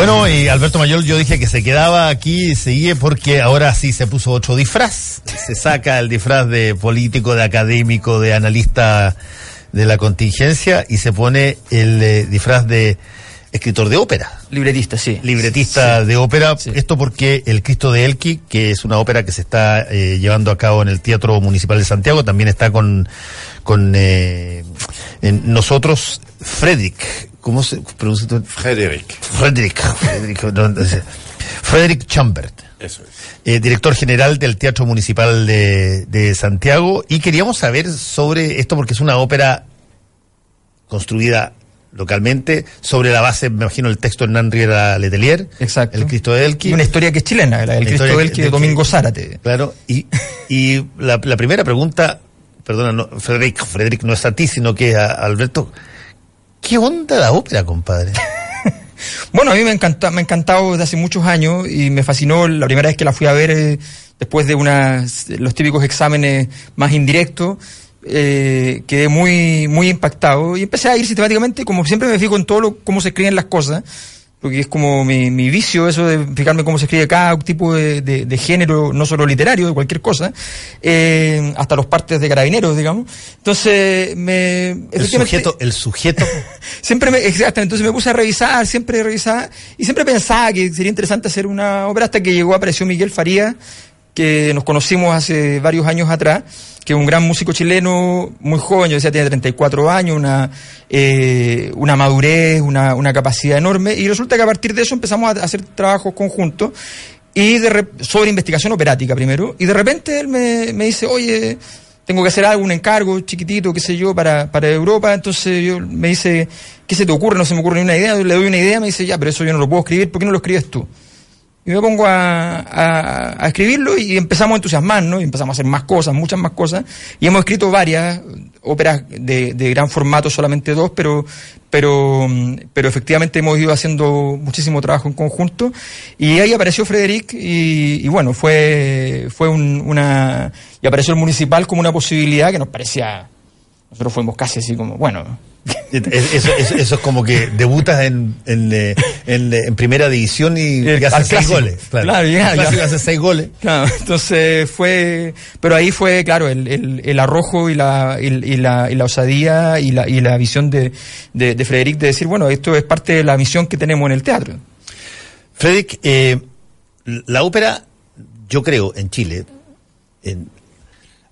Bueno, y Alberto Mayor yo dije que se quedaba aquí y seguía porque ahora sí se puso otro disfraz. Se saca el disfraz de político, de académico, de analista de la contingencia y se pone el eh, disfraz de escritor de ópera. Libretista, sí. Libretista de ópera. Esto porque El Cristo de Elqui, que es una ópera que se está eh, llevando a cabo en el Teatro Municipal de Santiago, también está con, con eh, nosotros, Frederick. ¿Cómo se pronuncia? Frederick. Frederick. Frederick, Frederick Chambert. Eso es. Eh, director general del Teatro Municipal de, de Santiago. Y queríamos saber sobre esto porque es una ópera construida localmente, sobre la base, me imagino, el texto de Hernán Riera Letelier. Exacto. El Cristo de Elqui. Y una historia que es chilena, el Cristo de Elqui de Domingo Zárate. Claro, y, y la, la, primera pregunta, perdona, no, Frederic, Frederic no es a ti, sino que a, Alberto, ¿qué onda la ópera, compadre? bueno, a mí me, encanta, me ha encantado desde hace muchos años y me fascinó la primera vez que la fui a ver eh, después de unas, los típicos exámenes más indirectos eh, quedé muy, muy impactado y empecé a ir sistemáticamente, como siempre me fijo en todo lo, cómo se escriben las cosas, porque es como mi, mi vicio eso de fijarme cómo se escribe cada tipo de, de, género, no solo literario, de cualquier cosa, eh, hasta los partes de carabineros, digamos. Entonces, me... El sujeto, el sujeto. siempre me, exactamente, entonces me puse a revisar, siempre revisar, y siempre pensaba que sería interesante hacer una obra hasta que llegó, apareció Miguel Faría, que nos conocimos hace varios años atrás, que es un gran músico chileno, muy joven, yo decía, tiene 34 años, una, eh, una madurez, una, una capacidad enorme, y resulta que a partir de eso empezamos a hacer trabajos conjuntos y de sobre investigación operática primero, y de repente él me, me dice, oye, tengo que hacer algo, un encargo chiquitito, qué sé yo, para, para Europa, entonces yo me dice, ¿qué se te ocurre? No se me ocurre ni una idea, le doy una idea, me dice, ya, pero eso yo no lo puedo escribir, ¿por qué no lo escribes tú? Y me pongo a, a, escribirlo y empezamos a entusiasmarnos, y empezamos a hacer más cosas, muchas más cosas. Y hemos escrito varias óperas de, de gran formato, solamente dos, pero, pero, pero efectivamente hemos ido haciendo muchísimo trabajo en conjunto. Y ahí apareció Frederic y, y bueno, fue, fue un, una... Y apareció el municipal como una posibilidad que nos parecía... Nosotros fuimos casi así como, bueno, eso, eso, es como que debutas en, en, eh, en, en primera división y, haces seis goles. Claro, ya, ya. haces seis goles. Claro, entonces fue, pero ahí fue, claro, el, el, el arrojo y la, y, la, y la osadía y la, y la visión de, de, de Frederic de decir, bueno, esto es parte de la misión que tenemos en el teatro. Frederic, eh, la ópera, yo creo, en Chile,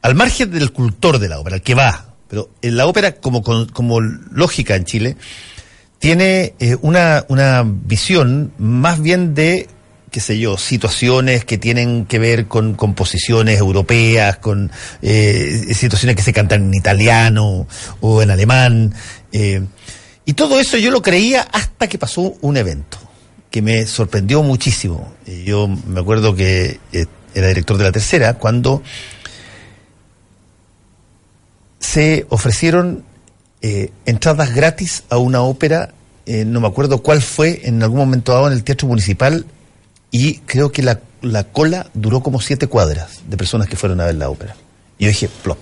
al margen del cultor de la ópera, el que va, pero en la ópera, como, como lógica en Chile, tiene eh, una, visión más bien de qué sé yo, situaciones que tienen que ver con composiciones europeas, con eh, situaciones que se cantan en italiano o en alemán. Eh, y todo eso yo lo creía hasta que pasó un evento que me sorprendió muchísimo. Yo me acuerdo que era director de la tercera cuando se ofrecieron eh, entradas gratis a una ópera, eh, no me acuerdo cuál fue, en algún momento dado en el Teatro Municipal, y creo que la, la cola duró como siete cuadras de personas que fueron a ver la ópera. Y yo dije, plop.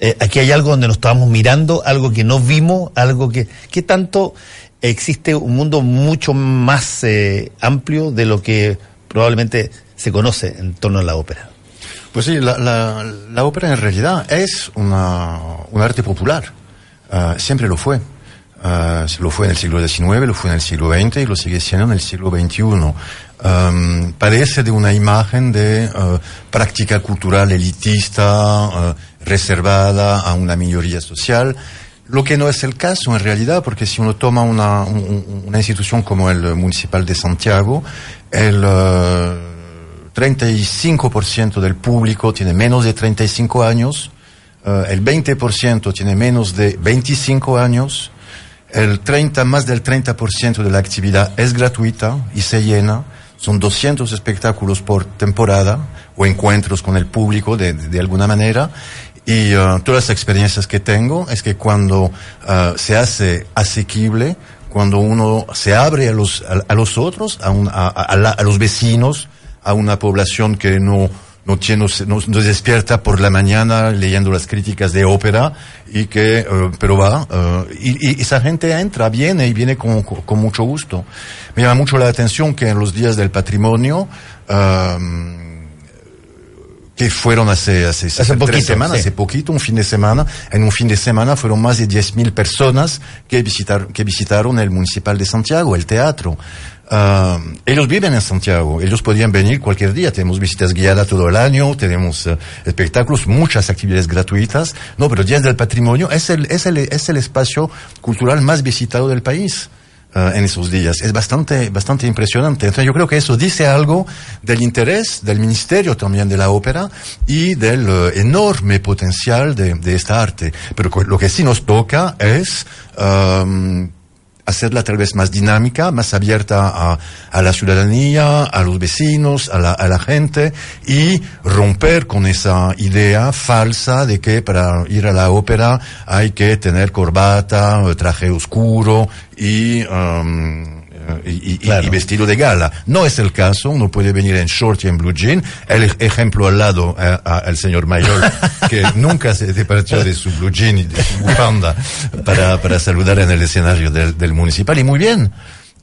Eh, aquí hay algo donde nos estábamos mirando, algo que no vimos, algo que... ¿Qué tanto existe un mundo mucho más amplio de lo que probablemente se conoce en torno a la ópera? Pues sí, la, la, la ópera en realidad es una, un arte popular. Uh, siempre lo fue. Uh, lo fue en el siglo XIX, lo fue en el siglo XX y lo sigue siendo en el siglo XXI. Padece de una imagen de uh, práctica cultural elitista, reservada a una minoría social, lo que no es el caso en realidad, porque si uno toma una, un, una institución como el Municipal de Santiago, el 35% del público tiene menos de 35 años, uh, el 20% tiene menos de 25 años, el 30, más del 30% de la actividad es gratuita y se llena. Son 200 espectáculos por temporada o encuentros con el público de, alguna manera. Y uh, todas las experiencias que tengo es que cuando uh, se hace asequible, cuando uno se abre a los, a, los otros, a los vecinos, a una población que no, no, tiene, no, no despierta por la mañana leyendo las críticas de ópera y que, eh, pero va, eh, y, y, esa gente entra, viene y viene con, con, mucho gusto. Me llama mucho la atención que en los días del patrimonio, um, que fueron hace, hace, hace, poquito, tres semanas, sí. hace poquito, un fin de semana. En un fin de semana fueron más de 10.000 personas que visitaron, que visitaron el Municipal de Santiago, el teatro. Uh, ellos viven en Santiago, ellos podrían venir cualquier día. Tenemos visitas guiadas todo el año, tenemos uh, espectáculos, muchas actividades gratuitas. No, pero Días del Patrimonio es el, es el, es el espacio cultural más visitado del país. Uh, en esos días. Es bastante, bastante impresionante. Entonces yo creo que eso dice algo del interés del ministerio también de la ópera y del uh, enorme potencial de, de, esta arte. Pero lo que sí nos toca es um, hacerla tal vez más dinámica, más abierta a, a la ciudadanía, a los vecinos, a la, a la, gente y romper con esa idea falsa de que para ir a la ópera hay que tener corbata, traje oscuro y... Um, y, claro. y, vestido de gala. No es el caso, uno puede venir en short y en blue jean. El ejemplo al lado eh, al señor mayor, que nunca se departió de su blue jean y de su bufanda para, para saludar en el escenario del, del municipal. Y muy bien.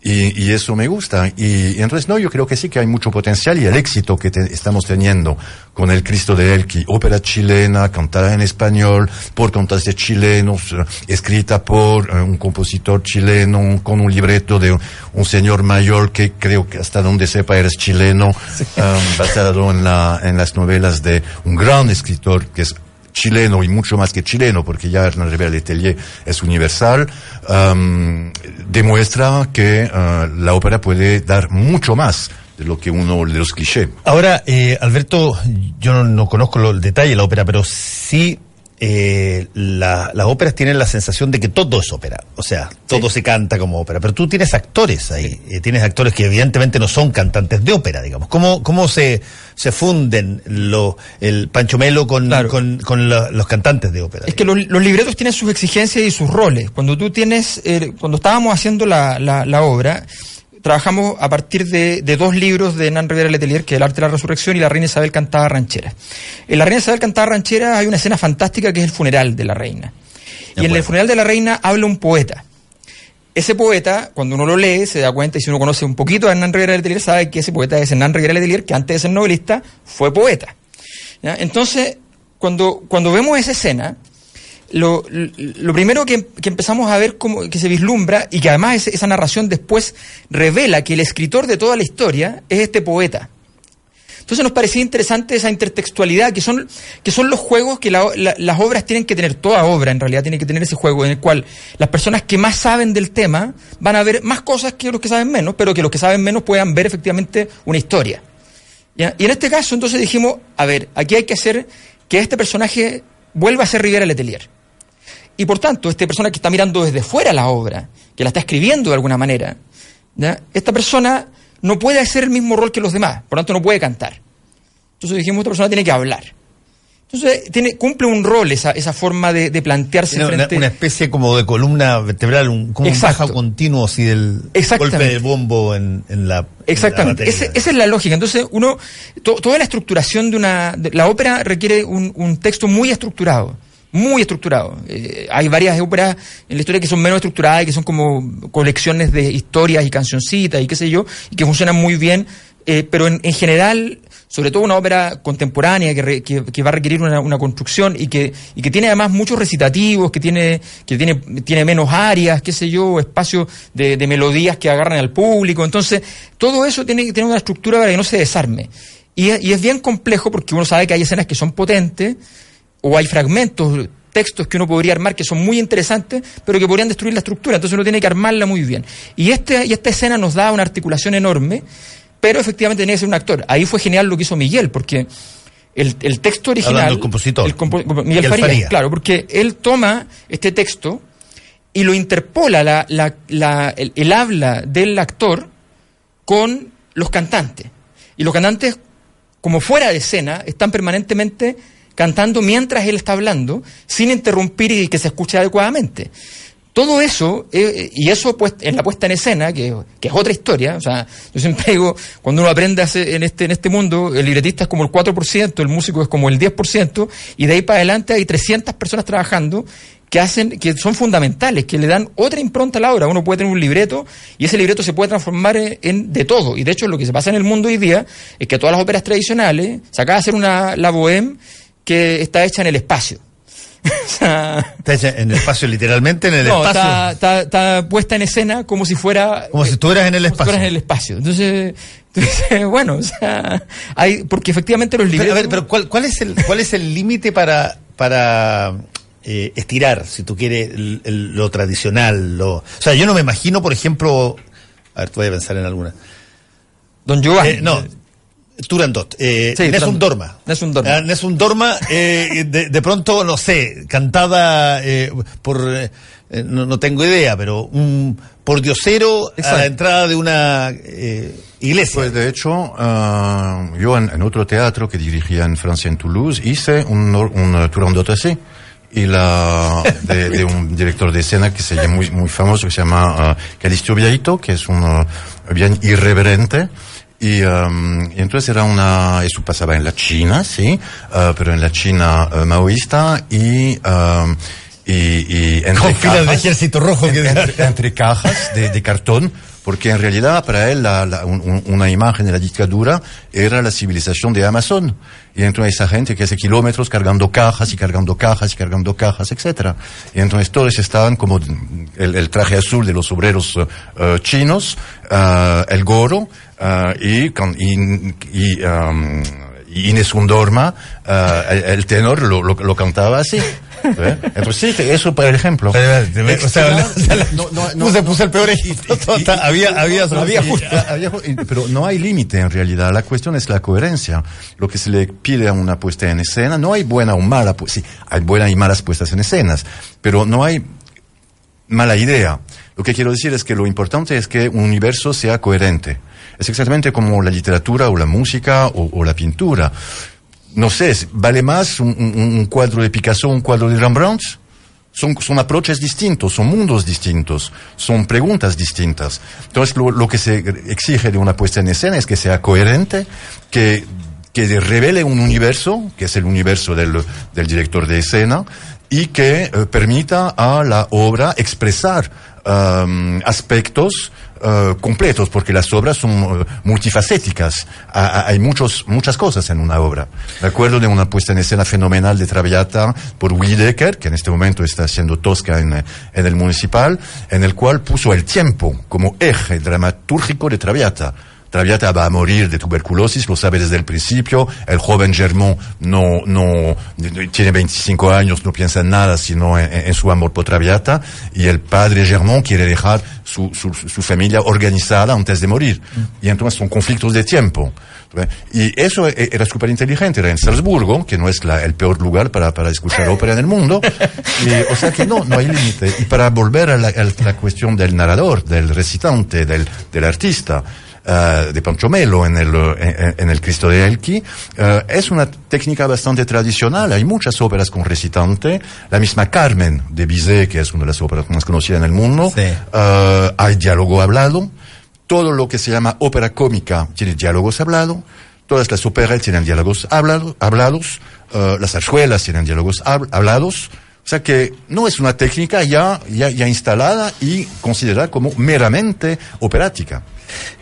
Y, y, eso me gusta. Y, y, entonces, no, yo creo que sí que hay mucho potencial y el éxito que te, estamos teniendo con el Cristo de Elqui, ópera chilena, cantada en español, por cantantes chilenos, uh, escrita por uh, un compositor chileno, con un libreto de un, un, señor mayor que creo que hasta donde sepa eres chileno, sí. um, basado en, la, en las novelas de un gran escritor que es chileno y mucho más que chileno, porque ya Hernán Rivera Letelier es universal, um, demuestra que uh, la ópera puede dar mucho más de lo que uno de los clichés. Ahora, eh, Alberto, yo no, no conozco el detalle de la ópera, pero sí eh, la, las óperas tienen la sensación de que todo es ópera, o sea, todo sí. se canta como ópera, pero tú tienes actores ahí, sí. eh, tienes actores que evidentemente no son cantantes de ópera, digamos. ¿Cómo, cómo se, se funden lo, el Pancho Melo con, claro. con, con la, los cantantes de ópera? Es que los, los, libretos tienen sus exigencias y sus roles. Cuando tú tienes, eh, cuando estábamos haciendo la, la, la obra, trabajamos a partir de, de, dos libros de Hernán Rivera Letelier, que es El arte de la resurrección y La reina Isabel cantaba ranchera. En La reina Isabel cantaba ranchera hay una escena fantástica que es el funeral de la reina. Y en el funeral de la reina habla un poeta. Ese poeta, cuando uno lo lee, se da cuenta, y si uno conoce un poquito a Hernán Rivera Letelier, sabe que ese poeta es Hernán Rivera Letelier, que antes de ser novelista fue poeta. ¿Ya? Entonces, cuando, cuando vemos esa escena, lo, lo, primero que, que, empezamos a ver como que se vislumbra y que además esa, narración después revela que el escritor de toda la historia es este poeta. Entonces nos parecía interesante esa intertextualidad, que son, que son los juegos que la, la, las obras tienen que tener, toda obra en realidad tiene que tener ese juego en el cual las personas que más saben del tema van a ver más cosas que los que saben menos, pero que los que saben menos puedan ver efectivamente una historia. Y en este caso entonces dijimos, a ver, aquí hay que hacer que este personaje vuelva a ser Rivera Letelier. Y por tanto, esta persona que está mirando desde fuera la obra, que la está escribiendo de alguna manera, ¿ya? esta persona no puede hacer el mismo rol que los demás, por tanto no puede cantar. Entonces dijimos, esta persona tiene que hablar. Entonces tiene, cumple un rol esa, esa forma de, de plantearse una, frente... una, especie como de columna vertebral, un, como Exacto. un bajo continuo así del golpe de bombo en, en la Exactamente, en la Ese, esa es la lógica. Entonces, uno, to, toda la estructuración de una. De, la ópera requiere un, un texto muy estructurado muy estructurado. Eh, hay varias óperas en la historia que son menos estructuradas y que son como colecciones de historias y cancioncitas y qué sé yo, y que funcionan muy bien, eh, pero en, en, general, sobre todo una ópera contemporánea que, re, que, va a requerir una, una, construcción y que, y que tiene además muchos recitativos, que tiene, que tiene, tiene menos áreas, qué sé yo, espacios de, de melodías que agarran al público. Entonces, todo eso tiene que tener una estructura para que no se desarme. Y, y es bien complejo porque uno sabe que hay escenas que son potentes, o hay fragmentos, textos que uno podría armar que son muy interesantes, pero que podrían destruir la estructura, entonces uno tiene que armarla muy bien. Y, este, y esta escena nos da una articulación enorme, pero efectivamente tenía que ser un actor. Ahí fue genial lo que hizo Miguel, porque el, el texto original... Del compositor. El compo Miguel, Miguel Faría, Faría, claro, porque él toma este texto y lo interpola la, la, la, el, el habla del actor con los cantantes. Y los cantantes, como fuera de escena, están permanentemente cantando mientras él está hablando, sin interrumpir y que se escuche adecuadamente. todo eso, eh, y eso pues, en la puesta en escena, que, que, es otra historia, o sea, yo siempre digo, cuando uno aprende en este, en este mundo, el libretista es como el 4%, el músico es como el 10%, y de ahí para adelante hay 300 personas trabajando que hacen, que son fundamentales, que le dan otra impronta a la obra. Uno puede tener un libreto y ese libreto se puede transformar en, de todo. Y de hecho lo que se pasa en el mundo hoy día es que todas las óperas tradicionales, se acaba de hacer una, la bohème que está hecha en el espacio. ¿Está en el espacio literalmente? ¿En el no, espacio? Está, está, puesta en escena como si fuera... Como si estuvieras en el espacio. en el espacio. Entonces, entonces bueno, o sea, hay, porque efectivamente los libros... a ver, pero ¿cuál, cuál es el cuál es el límite para, para eh, estirar, si tú quieres, lo tradicional? Lo, o sea, yo no me imagino, por ejemplo... A ver, tú voy a pensar en alguna. Don Giovanni. Eh, no, Turandot, eh, sí, Nessun Dorma. Nessun Dorma. Ah, Nessun Dorma, eh, de, de, pronto, no sé, cantada eh, por, eh, no, no, tengo idea, pero un por diosero Exacto. a la entrada de una eh, iglesia. Pues de hecho, uh, yo en, en, otro teatro que dirigía en Francia, en Toulouse, hice un, un Turandot así. Y la, de, de, un director de escena que se llama muy, muy famoso, que se llama uh, Calistio Viaito, que es un uh, bien irreverente. Y, um, y, entonces era una, eso pasaba en la China, sí, uh, pero en la China uh, maoísta y, um, y, y entre Con de ejército rojo. Que... Entre, entre, cajas de, de, cartón, porque en realidad para él la, la, un, una imagen de la dictadura era la civilización de Amazon. Y entonces esa gente que hace kilómetros cargando cajas y cargando cajas y cargando cajas, etcétera. Y entonces todos estaban como el, el traje azul de los obreros uh, chinos, uh, el goro, Uh, y, y, y, um, y Inés Undorma, uh, el, el, tenor lo, lo, lo cantaba así. ¿Eh? Entonces, sí, eso por ejemplo. o sea, no, no, no, puse, puse el peor ejemplo. había, había, había, había, pero no hay límite en realidad. La cuestión es la coherencia. Lo que se le pide a una puesta en escena, no hay buena o mala, pues sí, hay buenas y malas puestas en escenas, pero no hay mala idea. Lo que quiero decir es que lo importante es que un universo sea coherente. Es exactamente como la literatura o la música o, o la pintura. No sé, ¿vale más un, un, cuadro de Picasso un cuadro de Rembrandt? Son, son approaches distintos, son mundos distintos, son preguntas distintas. Entonces, lo, lo que se exige de una puesta en escena es que sea coherente, que, que revele un universo, que es el universo del, del director de escena, y que eh, permita a la obra expresar um, aspectos uh, completos, porque las obras son uh, multifacéticas. A, hay muchos, muchas cosas en una obra. Me acuerdo de una puesta en escena fenomenal de Traviata por Willy Decker, que en este momento está haciendo Tosca en, en el municipal, en el cual puso el tiempo como eje dramatúrgico de Traviata. Traviata va a morir de tuberculosis, lo sabe desde el principio. El joven Germont no, no, tiene 25 años, no piensa en nada sino en, su amor por Traviata. Y el padre Germont quiere dejar su, su, su familia organizada antes de morir. Y entonces son conflictos de tiempo. Y eso era súper inteligente, era en Salzburgo, que no es el peor lugar para, para escuchar ópera en el mundo. Y, o sea que no, no hay límite. Y para volver a la, a la cuestión del narrador, del recitante, del, del artista, Uh, de Pancho Melo en el, en, en el Cristo de Elqui, uh, es una técnica bastante tradicional. Hay muchas óperas con recitante. La misma Carmen de Bizet, que es una de las óperas más conocidas en el mundo. Sí. Uh, hay diálogo hablado. Todo lo que se llama ópera cómica tiene diálogos hablados. Todas las óperas tienen diálogos hablado, hablados. las zarzuelas tienen diálogos hab hablados. O sea que no es una técnica ya, ya, ya instalada y considerada como meramente operática.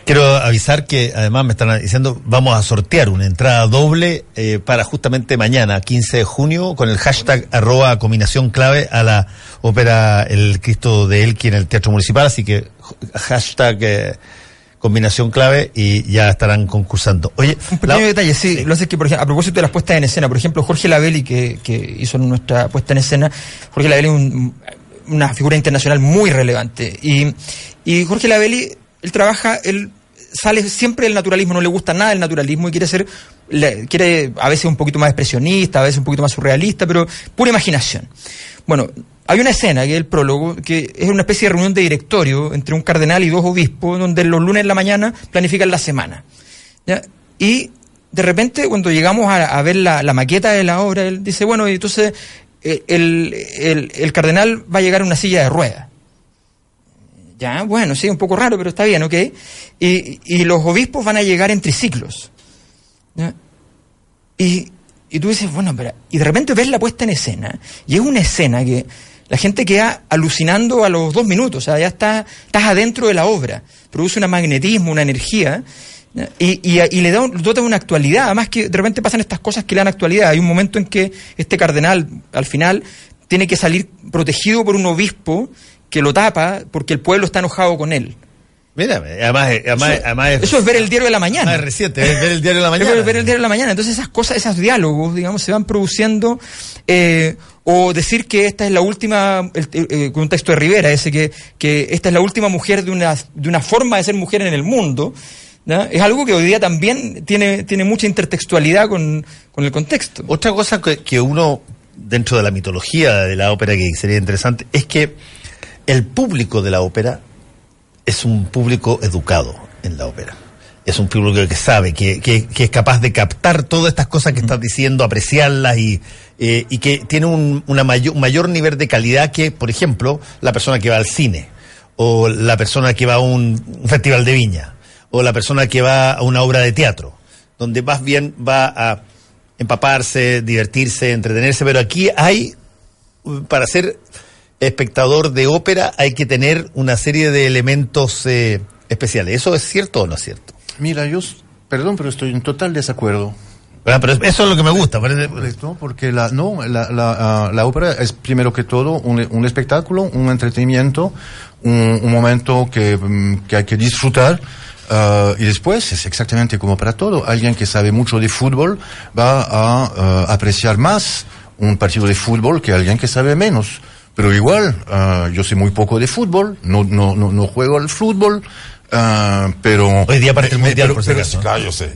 Quiero avisar que además me están diciendo, vamos a sortear una entrada doble eh, para justamente mañana, 15 de junio, con el hashtag arroba combinación clave a la ópera El Cristo de Elqui en el Teatro Municipal, así que hashtag eh, combinación clave y ya estarán concursando. Oye, un pequeño la... detalle, sí, sí, lo sé que por ejemplo, a propósito de las puestas en escena, por ejemplo, Jorge Lavelli que, que hizo nuestra puesta en escena, Jorge Lavelli es un, una figura internacional muy relevante y, y Jorge Lavelli él trabaja, él sale siempre del naturalismo, no le gusta nada el naturalismo y quiere ser, le, quiere a veces un poquito más expresionista, a veces un poquito más surrealista, pero pura imaginación. Bueno, hay una escena, que es el prólogo, que es una especie de reunión de directorio entre un cardenal y dos obispos, donde los lunes en la mañana planifican la semana. Y de repente, cuando llegamos a, ver la, maqueta de la obra, él dice, bueno, y entonces el, el, el, cardenal va a llegar a una silla de ruedas. Ya, bueno, sí, un poco raro, pero está bien, ¿ok? Y, y los obispos van a llegar entre ciclos. ¿ya? Y, y tú dices, bueno, pero... Y de repente ves la puesta en escena, y es una escena que la gente queda alucinando a los dos minutos, o sea, ya está, estás adentro de la obra, produce un magnetismo, una energía, y, y, le da un, una actualidad, además que de repente pasan estas cosas que le dan actualidad. Hay un momento en que este cardenal, al final, tiene que salir protegido por un obispo que lo tapa porque el pueblo está enojado con él. Mira, además, además, Eso, además es, eso es ver el diario de la mañana. es reciente, es ver el diario de la mañana. Es ver el diario de la mañana. Entonces esas cosas, esos diálogos, digamos, se van produciendo. eh, o decir que esta es la última, el, eh, con un texto de Rivera, ese que, que esta es la última mujer de una, de una forma de ser mujer en el mundo, es algo que hoy día también tiene, tiene mucha intertextualidad con, con el contexto. Otra cosa que, que uno, dentro de la mitología de la ópera, que sería interesante, es que el público de la ópera es un público educado en la ópera. Es un público que sabe, que, que, que es capaz de captar todas estas cosas que estás diciendo, apreciarlas y, eh, y que tiene un una mayor, mayor nivel de calidad que, por ejemplo, la persona que va al cine, o la persona que va a un, un festival de viña, o la persona que va a una obra de teatro, donde más bien va a empaparse, divertirse, entretenerse, pero aquí hay, para ser espectador de ópera, hay que tener una serie de elementos eh, especiales. ¿Eso es cierto o no es cierto? Mira, yo, perdón, pero estoy en total desacuerdo. Ah, Pero eso es lo que me gusta. parece- Correcto, porque la, no, la, la, ah, la ópera es primero que todo un, un espectáculo, un entretenimiento, un, un momento que, mm, que hay que disfrutar. ah, y después es exactamente como para todo. Alguien que sabe mucho de fútbol va a apreciar más un partido de fútbol que alguien que sabe menos. Pero igual, ah, yo sé muy poco de fútbol, no, no, no, no juego al fútbol, ah, pero... Hoy día parte el mundial, pero- por si pero acaso, sí, ¿no? claro, yo sé.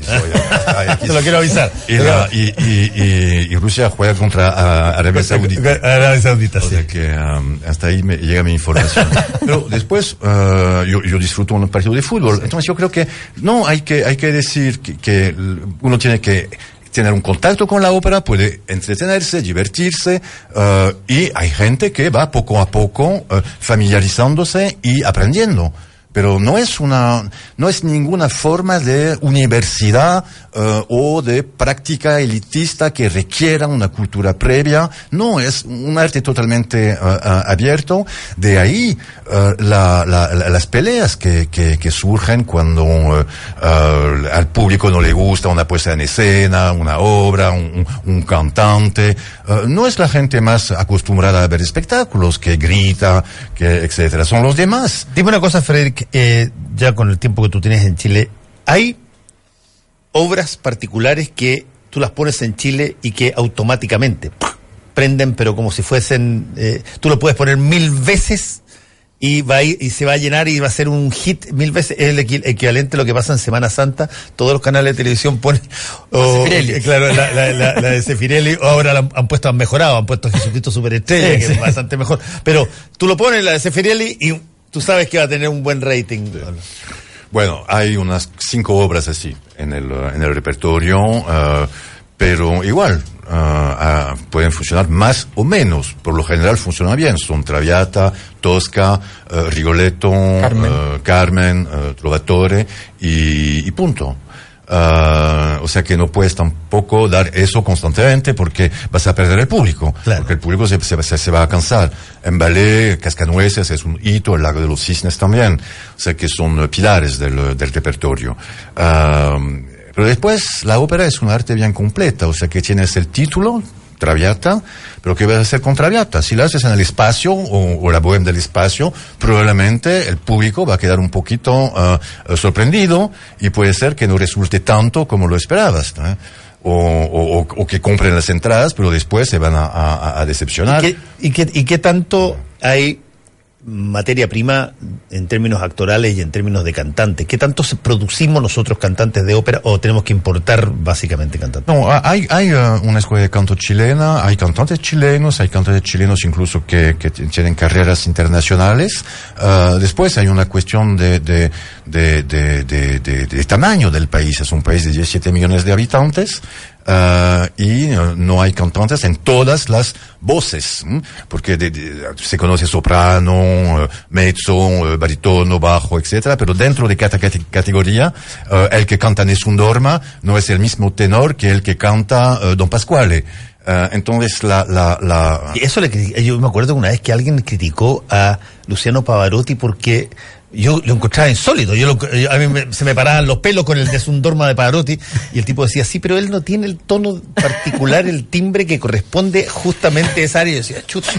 aquí Te lo quiero avisar. y, la- y, y, y- Rusia juega contra ah, Arabia Saudita. Arabia Saudita, O sí. sea que um, hasta ahí me llega mi información. Pero después uh, yo, yo disfruto un partido de fútbol. Entonces yo creo que no hay que, hay que decir que, que uno tiene que tener un contacto con la ópera, puede entretenerse, divertirse, uh, y hay gente que va poco a poco uh, familiarizándose y aprendiendo. Pero no es una, no es ninguna forma de universidad eh, o de práctica elitista que requiera una cultura previa. No, es un arte totalmente eh, abierto. De ahí la- la- la- las peleas que, que, que surgen cuando al público no le gusta una puesta en escena, una obra, un- un cantante. Eh, no es la gente más acostumbrada a ver espectáculos que grita, que etcétera. Son los demás. Dime una cosa, Frederick, eh, ya con el tiempo que tú tienes en Chile, ¿hay obras particulares que tú las pones en Chile y que automáticamente prenden, pero como si fuesen, eh, tú lo puedes poner mil veces y va a ir- y se va a llenar y va a ser un hit mil veces, es el equi- equivalente a lo que pasa en Semana Santa, todos los canales de televisión ponen, o, eh, claro, la, la, la, la de Sefirelli, o ahora la han, han puesto, han mejorado, han puesto Jesucristo Superestrella, Sí, que sí. es bastante mejor, pero tú lo pones la de Sefirelli y tú sabes que va a tener un buen rating. Bueno, hay unas cinco obras así en el, en el repertorio, eh, pero igual eh, ah, pueden funcionar más o menos. Por lo general funciona bien. Son Traviata, Tosca, eh, Rigoletto, Carmen. eh, Carmen, eh, Trovatore y, y punto. Ah, o sea que no puedes tampoco dar eso constantemente porque vas a perder el público. Claro. Porque el público se, se- se- va a cansar. En ballet, Cascanueces es un hito, el lago de los cisnes también. O sea que son pilares del, del repertorio. Ah, pero después la ópera es un arte bien completa, o sea que tienes el título, Traviata, pero ¿qué vas a hacer con Traviata? Si la haces en el espacio o, o la bohème del espacio, probablemente el público va a quedar un poquito eh, sorprendido y puede ser que no resulte tanto como lo esperabas. ¿no? O, o- o- o que compren las entradas, pero después se van a, a- a decepcionar. ¿Y qué, y, qué, ¿Y qué tanto hay materia prima en términos actorales y en términos de cantantes? ¿Qué tanto producimos nosotros cantantes de ópera o tenemos que importar básicamente cantantes? No, ha- hay, hay eh, una escuela de canto chilena, hay cantantes chilenos, hay cantantes chilenos incluso que, que tienen carreras internacionales. Ah, después hay una cuestión de, de- de- de tamaño del país. Es un país de 17 millones de habitantes. Uh, y no hay cantantes en todas las voces, ¿m? porque de, de, se conoce soprano, uh, mezzo, baritono, bajo, etcétera, pero dentro de cada categoría, el que canta Nessun Dorma no es el mismo tenor que el que canta Don Pasquale. Uh, entonces la, la, la... Eso le yo me acuerdo una vez que alguien criticó a Luciano Pavarotti porque yo lo encontraba insólito. Yo, lo, yo a mí me, se me paraban los pelos con el desundorma de Pavarotti y el tipo decía, sí, pero él no tiene el tono particular, el timbre que corresponde justamente a esa área. Y decía, chuta.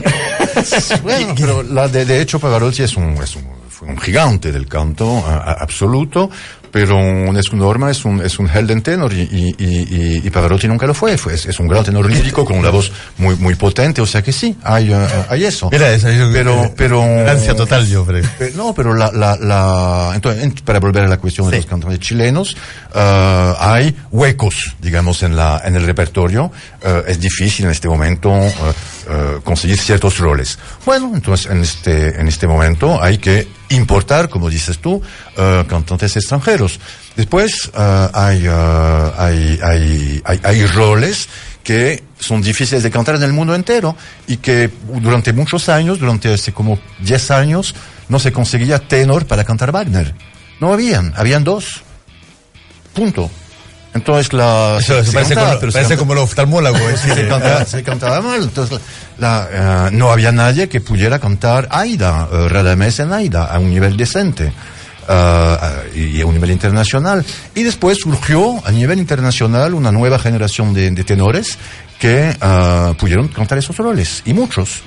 bueno, pero la de, de hecho Pavarotti es un, es un, fue un gigante del canto a, a, absoluto, pero Nessun Dorma es un, es un Helden tenor y, y, y, y Pavarotti nunca lo fue. fue es, es, un gran tenor lírico con una voz muy, muy potente, o sea que sí, hay, uh, hay eso. Mira, esa yo, pero, pero, ansia total yo, creo. Pero, no, pero la, la, la, entonces, para volver a la cuestión sí. de los cantantes chilenos, uh, hay huecos, digamos, en la, en el repertorio. Uh, es difícil en este momento conseguir ciertos roles. Bueno, entonces en este, en este momento hay que importar, como dices tú, cantantes extranjeros. Después uh, hay, uh, hay, hay, hay, hay, roles que son difíciles de cantar en el mundo entero y que durante muchos años, durante hace como 10 años, no se conseguía tenor para cantar Wagner. No habían, habían dos. Punto. Entonces la... Eso, parece, cantaba, como, parece como los oftalmólogos. Sí, se, cantaba, se, cantaba, mal. Entonces la, uh, no había nadie que pudiera cantar Aida, uh, Radamés en Aida, a un nivel decente. Uh, y a un nivel internacional. Y después surgió a nivel internacional una nueva generación de, de tenores que uh, pudieron cantar esos roles, y muchos.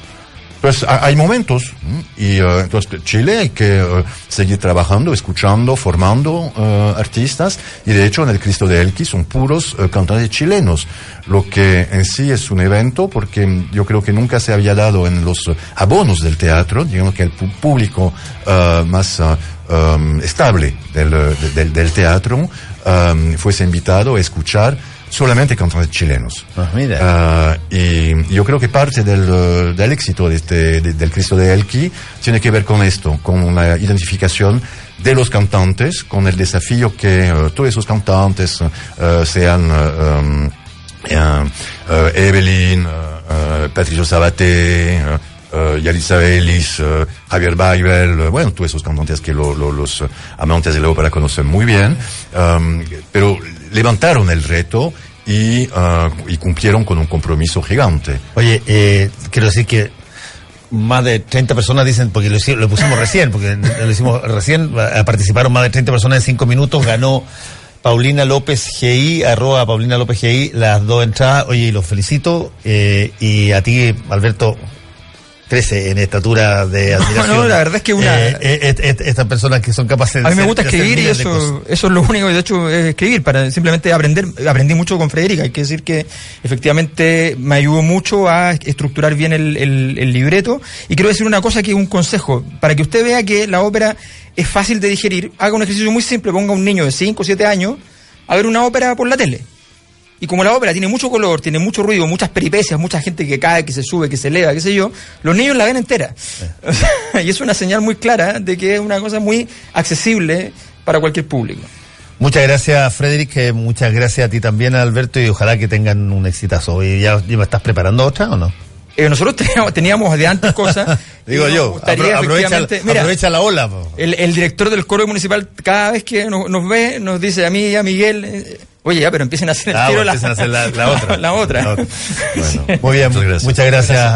Pues hay momentos, y uh, entonces Chile hay que uh, seguir trabajando, escuchando, formando uh, artistas, y de hecho en el Cristo de Elqui son puros cantantes chilenos, lo que en sí es un evento porque yo creo que nunca se había dado en los abonos del teatro, digamos que el público más um, estable del, del, del teatro um, fuese invitado a escuchar solamente cantantes chilenos. Ah, mira. Uh, y yo creo que parte del, del éxito de este, de, del Cristo de Elqui tiene que ver con esto, con una identificación de los cantantes, con el desafío que uh, todos esos cantantes uh, sean um, Evelyn, Patricio Sabaté, Uh, Yalitza Ellis, uh, Javier Weibel, uh, bueno, todos esos cantantes que lo, lo, los amantes de la ópera conocen muy bien, um, pero levantaron el reto y, y, cumplieron con un compromiso gigante. Oye, eh, quiero decir que más de 30 personas dicen, porque lo, lo pusimos recién, porque lo hicimos recién, participaron más de 30 personas en 5 minutos, ganó Paulina López GI, arroba Paulina López GI, las dos entradas, oye, los felicito, eh, y a ti, Alberto, crece en estatura de admiración. No, no, la verdad es que una... Eh, eh, eh, estas personas que son capaces de... A mí me gusta escribir y eso, eso es lo único que de hecho es escribir, para simplemente aprender. Aprendí mucho con Federica, hay que decir que efectivamente me ayudó mucho a estructurar bien el, el, el libreto. Y quiero decir una cosa que es un consejo, para que usted vea que la ópera es fácil de digerir, haga un ejercicio muy simple, ponga a un niño de 5 o 7 años a ver una ópera por la tele. Y como la ópera tiene mucho color, tiene mucho ruido, muchas peripecias, mucha gente que cae, que se sube, que se eleva, qué sé yo, los niños la ven entera. y es una señal muy clara de que es una cosa muy accesible para cualquier público. Muchas gracias, Frederick. Muchas gracias a ti también, Alberto, y ojalá que tengan un exitazo. ¿Y ya, ya estás preparando otra o no? Eh, nosotros teníamos, teníamos, de antes cosas. Digo yo, apro aprovecha, mira, aprovecha, la ola. El, el, director del coro municipal, cada vez que nos, nos, ve, nos dice a mí y a Miguel, eh, oye, ya, pero empiecen a hacer, ah, el tiro la, a hacer la, la, otra. la, otra. La otra. Bueno, muy bien, muchas gracias. Muchas gracias.